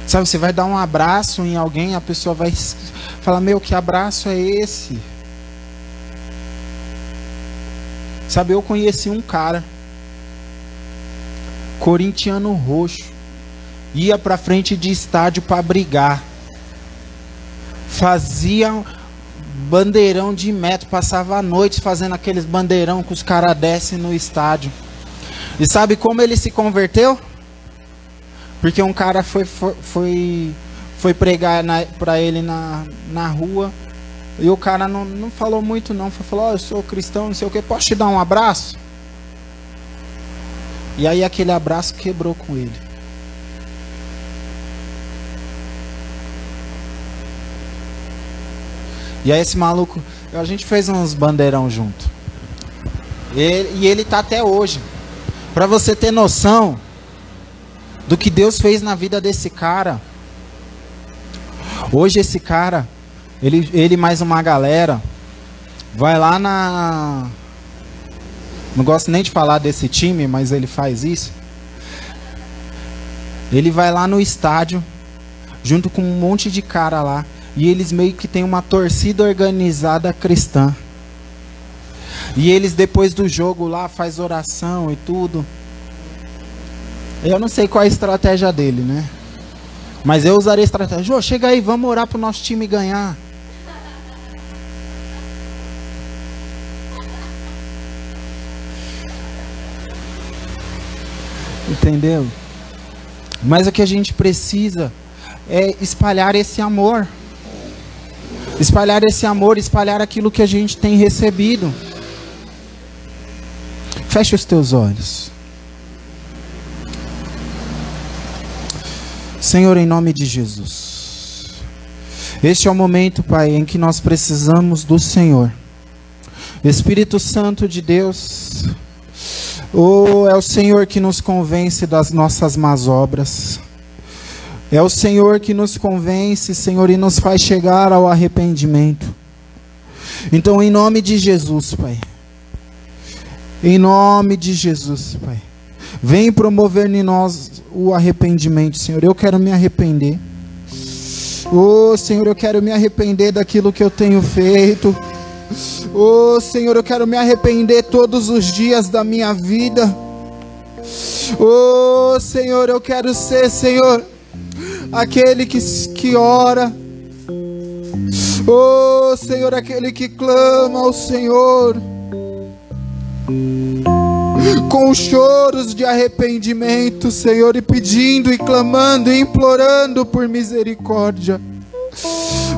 Sabe, você vai dar um abraço em alguém, a pessoa vai falar: Meu, que abraço é esse? Sabe, eu conheci um cara, corintiano roxo, ia pra frente de estádio para brigar, fazia bandeirão de metro, passava a noite fazendo aqueles bandeirão que os caras descem no estádio. E sabe como ele se converteu? Porque um cara foi, foi, foi, foi pregar para ele na, na rua e o cara não, não falou muito não, falou, oh, eu sou cristão, não sei o que, posso te dar um abraço? E aí aquele abraço quebrou com ele. E aí esse maluco, a gente fez uns bandeirão junto. E, e ele tá até hoje. Para você ter noção do que Deus fez na vida desse cara. Hoje esse cara, ele, ele mais uma galera, vai lá na. Não gosto nem de falar desse time, mas ele faz isso. Ele vai lá no estádio, junto com um monte de cara lá. E eles meio que tem uma torcida organizada cristã. E eles depois do jogo lá faz oração e tudo. Eu não sei qual é a estratégia dele, né? Mas eu usaria a estratégia. Jô, chega aí, vamos orar pro nosso time ganhar. Entendeu? Mas o que a gente precisa é espalhar esse amor. Espalhar esse amor, espalhar aquilo que a gente tem recebido. Feche os teus olhos. Senhor, em nome de Jesus. Este é o momento, Pai, em que nós precisamos do Senhor. Espírito Santo de Deus, oh, é o Senhor que nos convence das nossas más obras. É o Senhor que nos convence, Senhor, e nos faz chegar ao arrependimento. Então, em nome de Jesus, Pai. Em nome de Jesus, Pai. Vem promover em nós o arrependimento, Senhor. Eu quero me arrepender. Oh, Senhor, eu quero me arrepender daquilo que eu tenho feito. Oh, Senhor, eu quero me arrepender todos os dias da minha vida. Oh, Senhor, eu quero ser, Senhor, aquele que, que ora. Oh, Senhor, aquele que clama ao Senhor com choros de arrependimento, Senhor, e pedindo e clamando e implorando por misericórdia.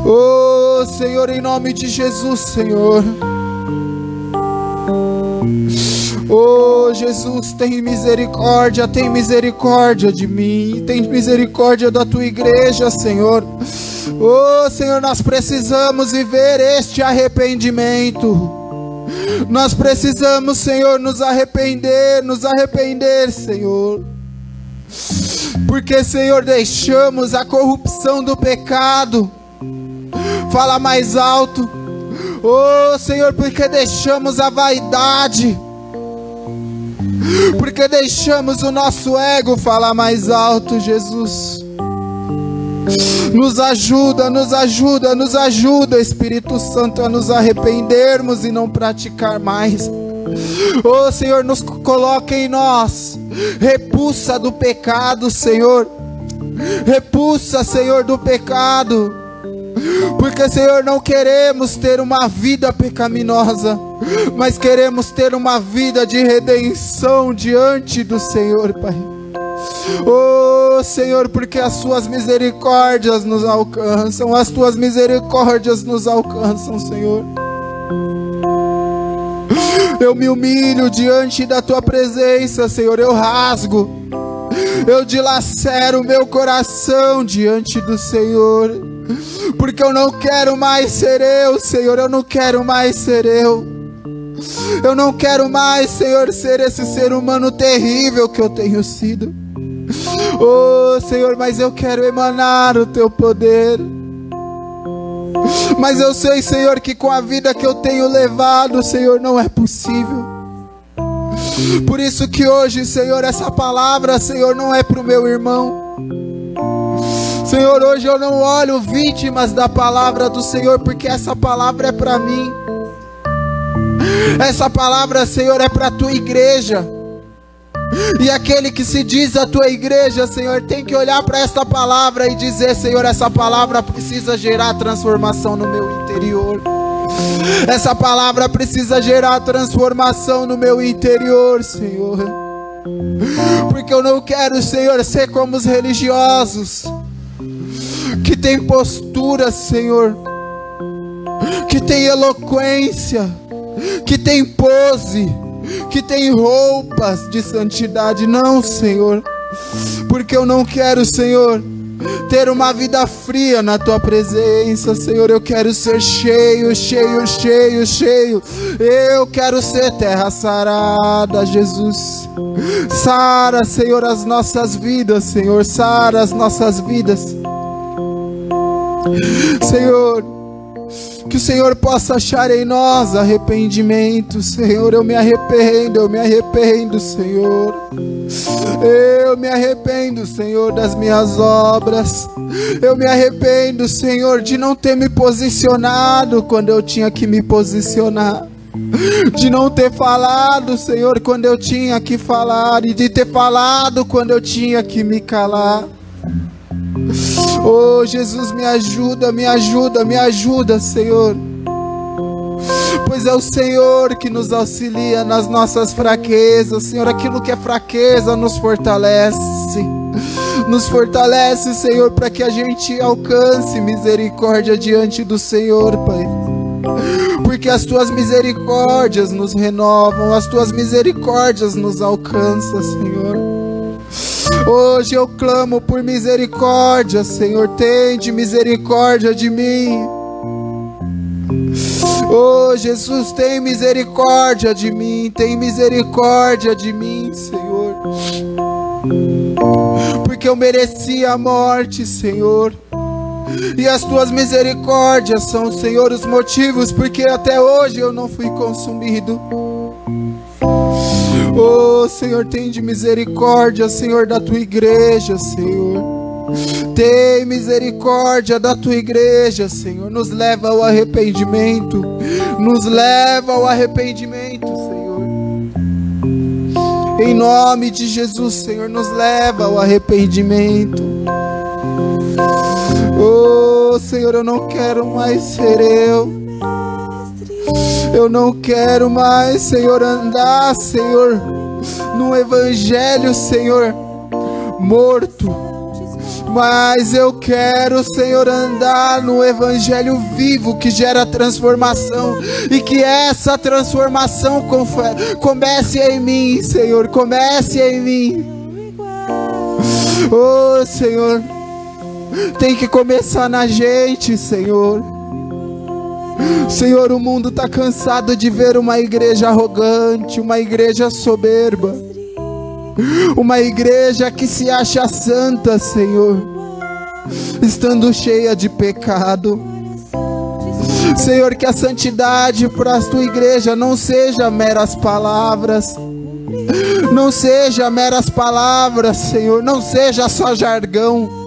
Oh, Senhor, em nome de Jesus, Senhor. Oh, Jesus, tem misericórdia, tem misericórdia de mim, tem misericórdia da tua igreja, Senhor. Oh, Senhor, nós precisamos viver este arrependimento. Nós precisamos, Senhor, nos arrepender, nos arrepender, Senhor. Porque, Senhor, deixamos a corrupção do pecado. Fala mais alto. Oh, Senhor, porque deixamos a vaidade. Porque deixamos o nosso ego falar mais alto, Jesus. Nos ajuda, nos ajuda, nos ajuda, Espírito Santo, a nos arrependermos e não praticar mais. Oh Senhor, nos coloque em nós, repulsa do pecado, Senhor. Repulsa, Senhor, do pecado. Porque, Senhor, não queremos ter uma vida pecaminosa, mas queremos ter uma vida de redenção diante do Senhor, Pai. Oh Senhor, porque as Suas misericórdias nos alcançam, as Tuas misericórdias nos alcançam, Senhor. Eu me humilho diante da Tua presença, Senhor. Eu rasgo, eu dilacero meu coração diante do Senhor, porque eu não quero mais ser eu, Senhor. Eu não quero mais ser eu. Eu não quero mais, Senhor, ser esse ser humano terrível que eu tenho sido. Oh Senhor, mas eu quero emanar o teu poder. Mas eu sei, Senhor, que com a vida que eu tenho levado, Senhor, não é possível. Por isso que hoje, Senhor, essa palavra, Senhor, não é para o meu irmão. Senhor, hoje eu não olho vítimas da palavra do Senhor, porque essa palavra é para mim. Essa palavra, Senhor, é para a tua igreja. E aquele que se diz a tua igreja, Senhor, tem que olhar para esta palavra e dizer: Senhor, essa palavra precisa gerar transformação no meu interior. Essa palavra precisa gerar transformação no meu interior, Senhor. Porque eu não quero, Senhor, ser como os religiosos que tem postura, Senhor, que tem eloquência, que tem pose que tem roupas de santidade. Não, Senhor, porque eu não quero, Senhor, ter uma vida fria na tua presença, Senhor. Eu quero ser cheio, cheio, cheio, cheio. Eu quero ser terra sarada, Jesus. Sara, Senhor, as nossas vidas, Senhor. Sara as nossas vidas. Senhor, que o Senhor possa achar em nós arrependimento, Senhor. Eu me arrependo, eu me arrependo, Senhor. Eu me arrependo, Senhor, das minhas obras. Eu me arrependo, Senhor, de não ter me posicionado quando eu tinha que me posicionar. De não ter falado, Senhor, quando eu tinha que falar. E de ter falado quando eu tinha que me calar. Oh, Jesus, me ajuda, me ajuda, me ajuda, Senhor. Pois é o Senhor que nos auxilia nas nossas fraquezas, Senhor. Aquilo que é fraqueza nos fortalece. Nos fortalece, Senhor, para que a gente alcance misericórdia diante do Senhor, Pai. Porque as tuas misericórdias nos renovam, as tuas misericórdias nos alcançam, Senhor. Hoje eu clamo por misericórdia, Senhor, tende misericórdia de mim. Oh, Jesus, tem misericórdia de mim, tem misericórdia de mim, Senhor. Porque eu merecia a morte, Senhor. E as tuas misericórdias são, Senhor, os motivos porque até hoje eu não fui consumido. Oh, Senhor, tem de misericórdia, Senhor, da tua igreja, Senhor. Tem misericórdia da tua igreja, Senhor. Nos leva ao arrependimento. Nos leva ao arrependimento, Senhor. Em nome de Jesus, Senhor, nos leva ao arrependimento. Oh, Senhor, eu não quero mais ser eu. Eu não quero mais, Senhor, andar, Senhor, no evangelho, Senhor, morto. Mas eu quero, Senhor, andar no evangelho vivo que gera transformação e que essa transformação comece em mim, Senhor, comece em mim. Oh, Senhor, tem que começar na gente, Senhor. Senhor, o mundo está cansado de ver uma igreja arrogante, uma igreja soberba, uma igreja que se acha santa, Senhor, estando cheia de pecado. Senhor, que a santidade para a tua igreja não seja meras palavras, não seja meras palavras, Senhor, não seja só jargão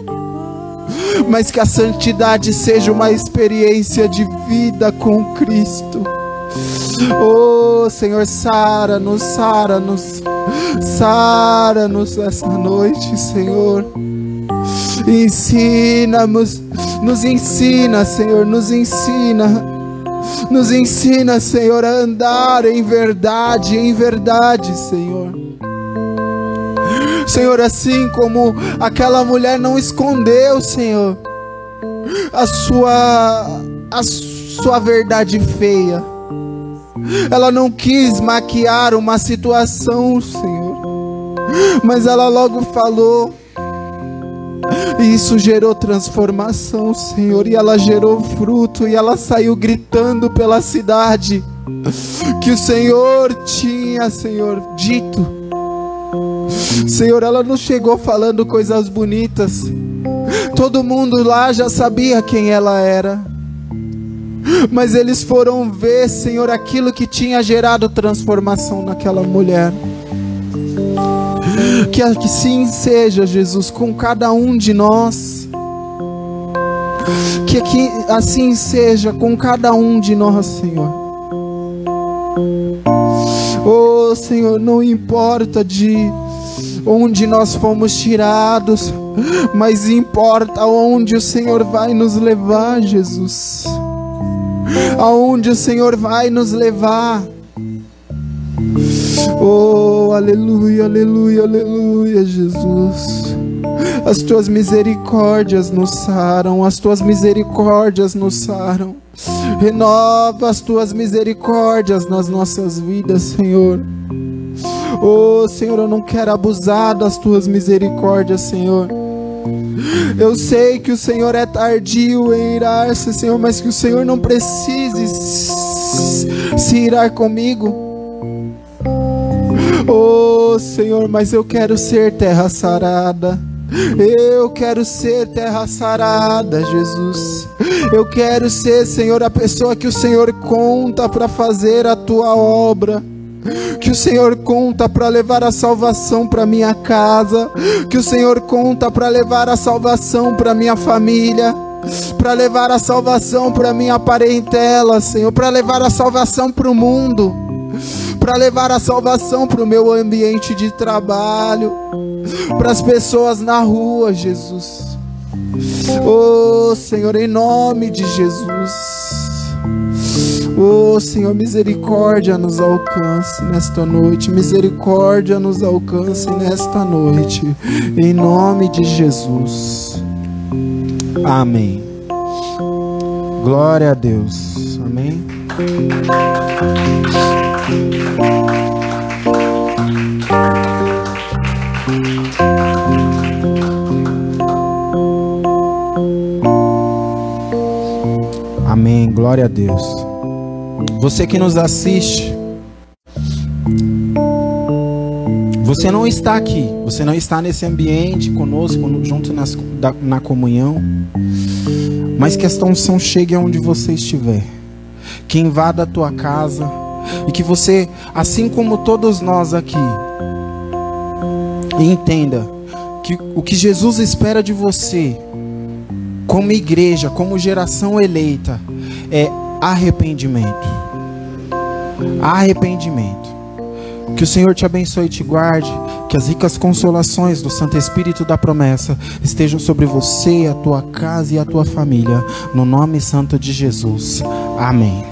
mas que a santidade seja uma experiência de vida com Cristo. Oh Senhor, sara-nos, sara-nos, sara-nos essa noite, Senhor. Ensina-nos, nos ensina, Senhor, nos ensina. Nos ensina, Senhor, a andar em verdade, em verdade, Senhor. Senhor, assim como aquela mulher não escondeu, Senhor, a sua a sua verdade feia. Ela não quis maquiar uma situação, Senhor. Mas ela logo falou. E isso gerou transformação, Senhor. E ela gerou fruto. E ela saiu gritando pela cidade que o Senhor tinha, Senhor, dito Senhor, ela não chegou falando coisas bonitas. Todo mundo lá já sabia quem ela era. Mas eles foram ver, Senhor, aquilo que tinha gerado transformação naquela mulher. Que assim seja, Jesus, com cada um de nós. Que assim seja com cada um de nós, Senhor. Oh Senhor, não importa de onde nós fomos tirados, mas importa onde o Senhor vai nos levar, Jesus. Aonde o Senhor vai nos levar. Oh, aleluia, aleluia, aleluia, Jesus. As tuas misericórdias nos saram, as tuas misericórdias nos saram. Renova as tuas misericórdias nas nossas vidas, Senhor. Oh, Senhor, eu não quero abusar das tuas misericórdias, Senhor. Eu sei que o Senhor é tardio em irar-se, Senhor, mas que o Senhor não precise se irar comigo. Oh, Senhor, mas eu quero ser terra sarada. Eu quero ser terra sarada, Jesus. Eu quero ser, Senhor, a pessoa que o Senhor conta para fazer a tua obra que o Senhor conta para levar a salvação para minha casa, que o Senhor conta para levar a salvação para minha família, para levar a salvação para minha parentela, Senhor, para levar a salvação para o mundo, para levar a salvação para o meu ambiente de trabalho, para as pessoas na rua, Jesus. Oh, Senhor, em nome de Jesus. Oh Senhor, misericórdia nos alcance nesta noite, misericórdia nos alcance nesta noite, em nome de Jesus. Amém. Glória a Deus. Amém. Amém. Glória a Deus. Você que nos assiste, você não está aqui, você não está nesse ambiente conosco, junto nas, da, na comunhão, mas que esta unção chegue aonde você estiver, que invada a tua casa e que você, assim como todos nós aqui, entenda que o que Jesus espera de você, como igreja, como geração eleita, é arrependimento. Arrependimento. Que o Senhor te abençoe e te guarde, que as ricas consolações do Santo Espírito da promessa estejam sobre você, a tua casa e a tua família, no nome santo de Jesus. Amém.